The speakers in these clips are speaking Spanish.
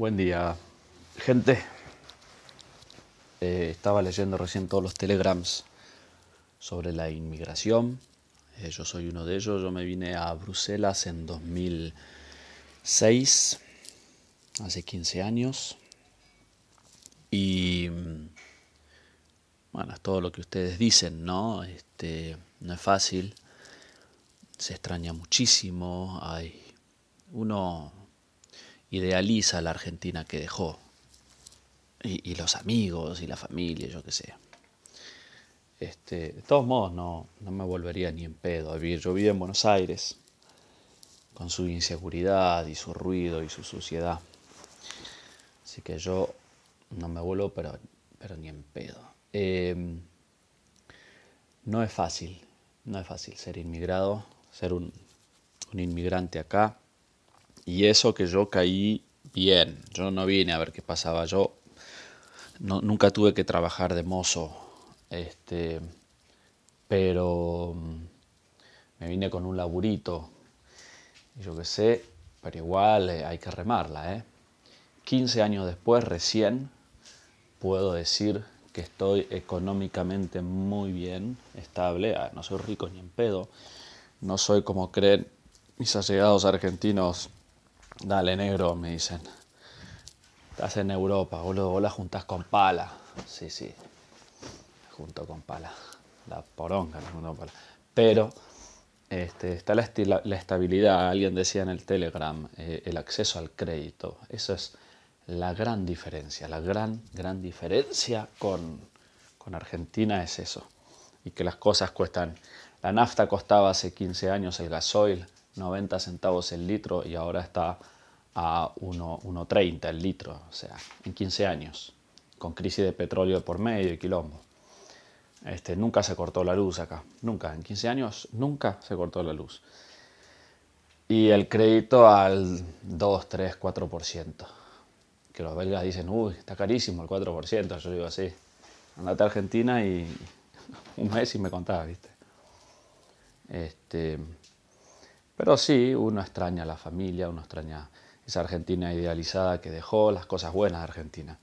Buen día, gente. Eh, estaba leyendo recién todos los telegrams sobre la inmigración. Eh, yo soy uno de ellos. Yo me vine a Bruselas en 2006, hace 15 años. Y bueno, es todo lo que ustedes dicen, ¿no? Este, no es fácil. Se extraña muchísimo. Hay uno idealiza la Argentina que dejó. Y, los amigos y la familia, yo qué sé. Este, de todos modos, no, no me volvería ni en pedo a vivir. Yo vivo en Buenos Aires, con su inseguridad y su ruido y su suciedad. Así que yo no me vuelvo, pero, pero ni en pedo. Em, no es fácil, no es fácil ser inmigrado, ser un, un inmigrante acá. Y eso que yo caí bien, yo no vine a ver qué pasaba, yo nunca tuve que trabajar de mozo, este, pero mm, me vine con un laburito, yo qué sé, pero igual eh, hay que remarla. ¿eh? 15 años después, recién, puedo decir que estoy económicamente muy bien, estable, ah, no soy rico ni en pedo, no soy como creen mis allegados argentinos Dale, negro, me dicen. Estás en Europa, boludo, vos la juntás con pala. Sí, sí. Junto con pala. La poronga, la con pala. Pero este, está la, estabilidad, alguien decía en el Telegram, eh, el acceso al crédito. Eso es la gran diferencia. La gran, gran diferencia con, con Argentina es eso. Y que las cosas cuestan. La nafta costaba hace 15 años el gasoil 90 centavos el litro y ahora está a 1,30 el litro, o sea, en 15 años, con crisis de petróleo por medio y quilombo. Este, nunca se cortó la luz acá, nunca, en 15 años nunca se cortó la luz. Y el crédito al 2, 3, 4%. Que los belgas dicen, uy, está carísimo el 4%. Yo digo así, andate a Argentina y un mes y me contaba, ¿viste? Este, pero sí, uno extraña a la familia, uno extraña esa Argentina idealizada que dejó, las cosas buenas de Argentina.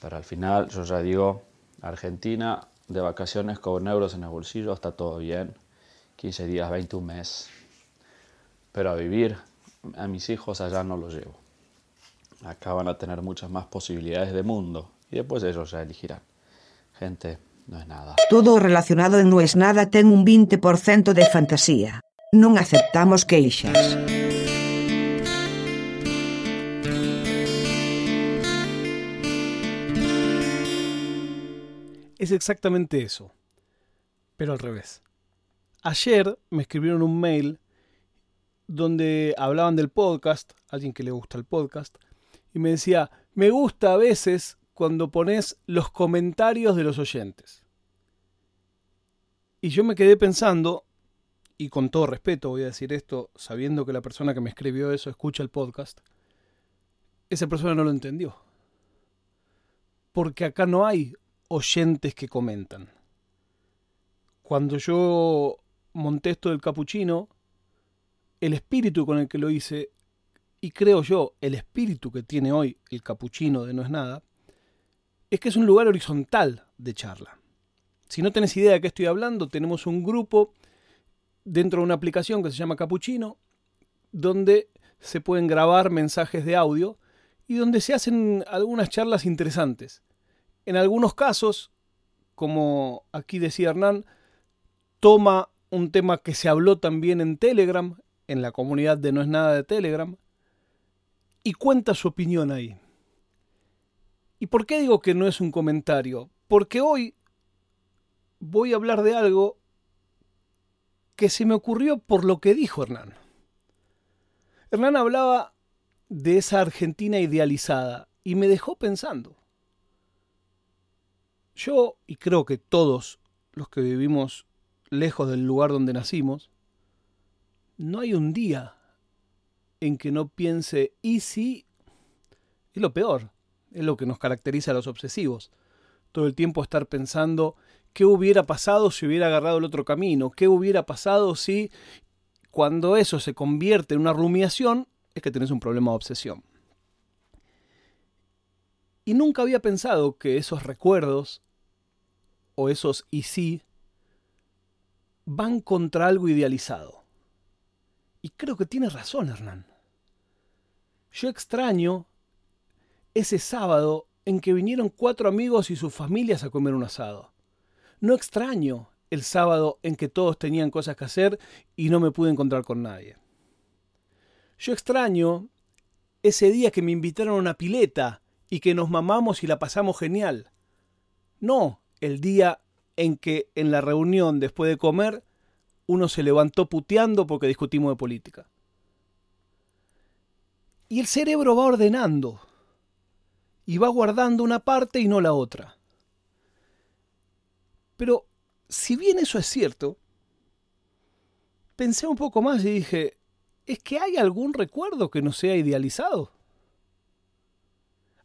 Pero al final yo ya digo, Argentina de vacaciones con euros en el bolsillo está todo bien, 15 días, 20, un mes. Pero a vivir, a mis hijos allá no los llevo. Acá van a tener muchas más posibilidades de mundo y después ellos ya elegirán. Gente, no es nada. Todo relacionado en No es nada ten un 20% de fantasía. Non aceptamos queixas. Es exactamente eso, pero al revés. Ayer me escribieron un mail donde hablaban del podcast, alguien que le gusta el podcast, y me decía, me gusta a veces cuando pones los comentarios de los oyentes. Y yo me quedé pensando, y con todo respeto voy a decir esto, sabiendo que la persona que me escribió eso escucha el podcast, esa persona no lo entendió. Porque acá no hay oyentes que comentan. Cuando yo monté esto del capuchino, el espíritu con el que lo hice, y creo yo, el espíritu que tiene hoy el capuchino de No es nada, es que es un lugar horizontal de charla. Si no tenés idea de qué estoy hablando, tenemos un grupo dentro de una aplicación que se llama Capuchino, donde se pueden grabar mensajes de audio y donde se hacen algunas charlas interesantes. En algunos casos, como aquí decía Hernán, toma un tema que se habló también en Telegram, en la comunidad de No es nada de Telegram, y cuenta su opinión ahí. ¿Y por qué digo que no es un comentario? Porque hoy voy a hablar de algo que se me ocurrió por lo que dijo Hernán. Hernán hablaba de esa Argentina idealizada y me dejó pensando. Yo, y creo que todos los que vivimos lejos del lugar donde nacimos, no hay un día en que no piense, y si, es lo peor, es lo que nos caracteriza a los obsesivos, todo el tiempo estar pensando ¿Qué hubiera pasado si hubiera agarrado el otro camino? ¿Qué hubiera pasado si cuando eso se convierte en una rumiación es que tenés un problema de obsesión? Y nunca había pensado que esos recuerdos o esos y sí van contra algo idealizado. Y creo que tiene razón, Hernán. Yo extraño ese sábado en que vinieron cuatro amigos y sus familias a comer un asado. No extraño el sábado en que todos tenían cosas que hacer y no me pude encontrar con nadie. Yo extraño ese día que me invitaron a una pileta y que nos mamamos y la pasamos genial. No el día en que en la reunión después de comer uno se levantó puteando porque discutimos de política. Y el cerebro va ordenando y va guardando una parte y no la otra. Pero si bien eso es cierto, pensé un poco más y dije, ¿es que hay algún recuerdo que no sea idealizado?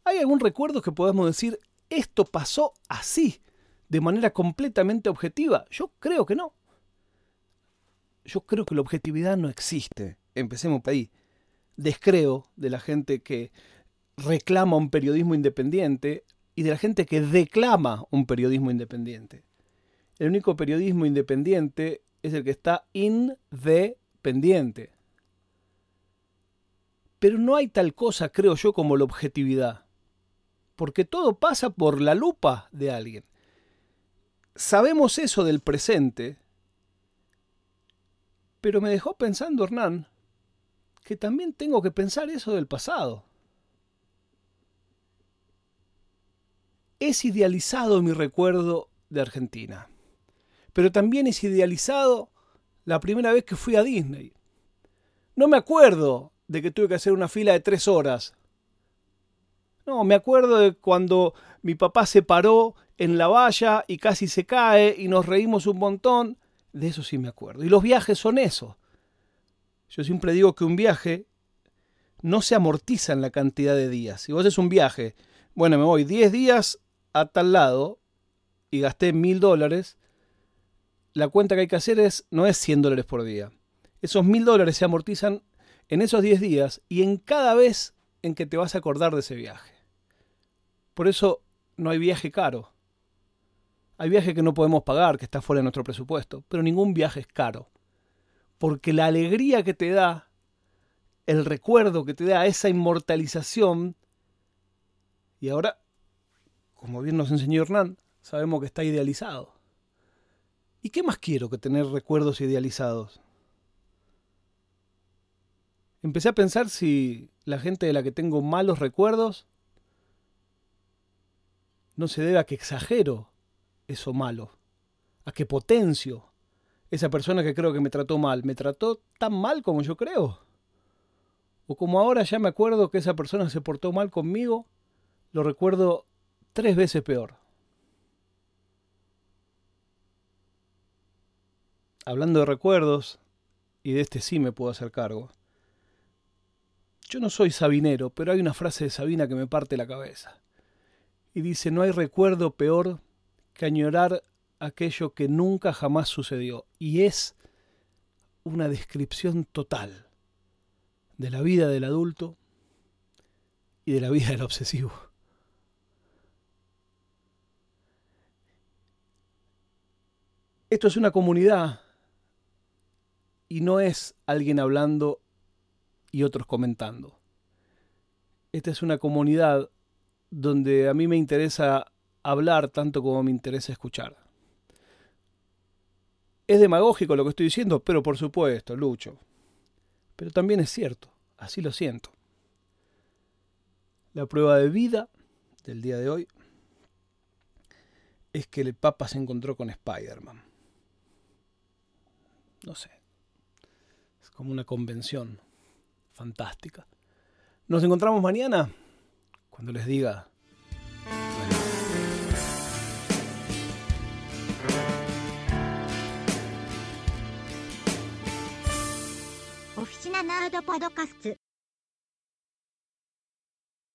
¿Hay algún recuerdo que podamos decir, esto pasó así, de manera completamente objetiva? Yo creo que no. Yo creo que la objetividad no existe. Empecemos por ahí. Descreo de la gente que reclama un periodismo independiente y de la gente que declama un periodismo independiente. El único periodismo independiente es el que está independiente. Pero no hay tal cosa, creo yo, como la objetividad. Porque todo pasa por la lupa de alguien. Sabemos eso del presente, pero me dejó pensando Hernán que también tengo que pensar eso del pasado. Es idealizado mi recuerdo de Argentina, pero también es idealizado la primera vez que fui a Disney. No me acuerdo de que tuve que hacer una fila de tres horas. No, me acuerdo de cuando mi papá se paró en la valla y casi se cae y nos reímos un montón. De eso sí me acuerdo. Y los viajes son eso. Yo siempre digo que un viaje no se amortiza en la cantidad de días. Si vos haces un viaje, bueno, me voy 10 días a tal lado y gasté mil dólares, la cuenta que hay que hacer es, no es 100 dólares por día. Esos mil dólares se amortizan en esos 10 días y en cada vez en que te vas a acordar de ese viaje. Por eso no hay viaje caro. Hay viaje que no podemos pagar, que está fuera de nuestro presupuesto, pero ningún viaje es caro. Porque la alegría que te da, el recuerdo que te da, esa inmortalización, y ahora como bien nos enseñó Hernán, sabemos que está idealizado. ¿Y qué más quiero que tener recuerdos idealizados? Empecé a pensar si la gente de la que tengo malos recuerdos no se debe a que exagero eso malo, a que potencio esa persona que creo que me trató mal. ¿Me trató tan mal como yo creo? O como ahora ya me acuerdo que esa persona se portó mal conmigo, lo recuerdo tres veces peor. Hablando de recuerdos, y de este sí me puedo hacer cargo, yo no soy sabinero, pero hay una frase de Sabina que me parte la cabeza. Y dice, no hay recuerdo peor que añorar aquello que nunca jamás sucedió. Y es una descripción total de la vida del adulto y de la vida del obsesivo. Esto es una comunidad y no es alguien hablando y otros comentando. Esta es una comunidad donde a mí me interesa hablar tanto como me interesa escuchar. Es demagógico lo que estoy diciendo, pero por supuesto, Lucho. Pero también es cierto, así lo siento. La prueba de vida del día de hoy es que el Papa se encontró con Spider-Man no sé, como una convención fantástica. Nos encontramos mañana cuando les diga...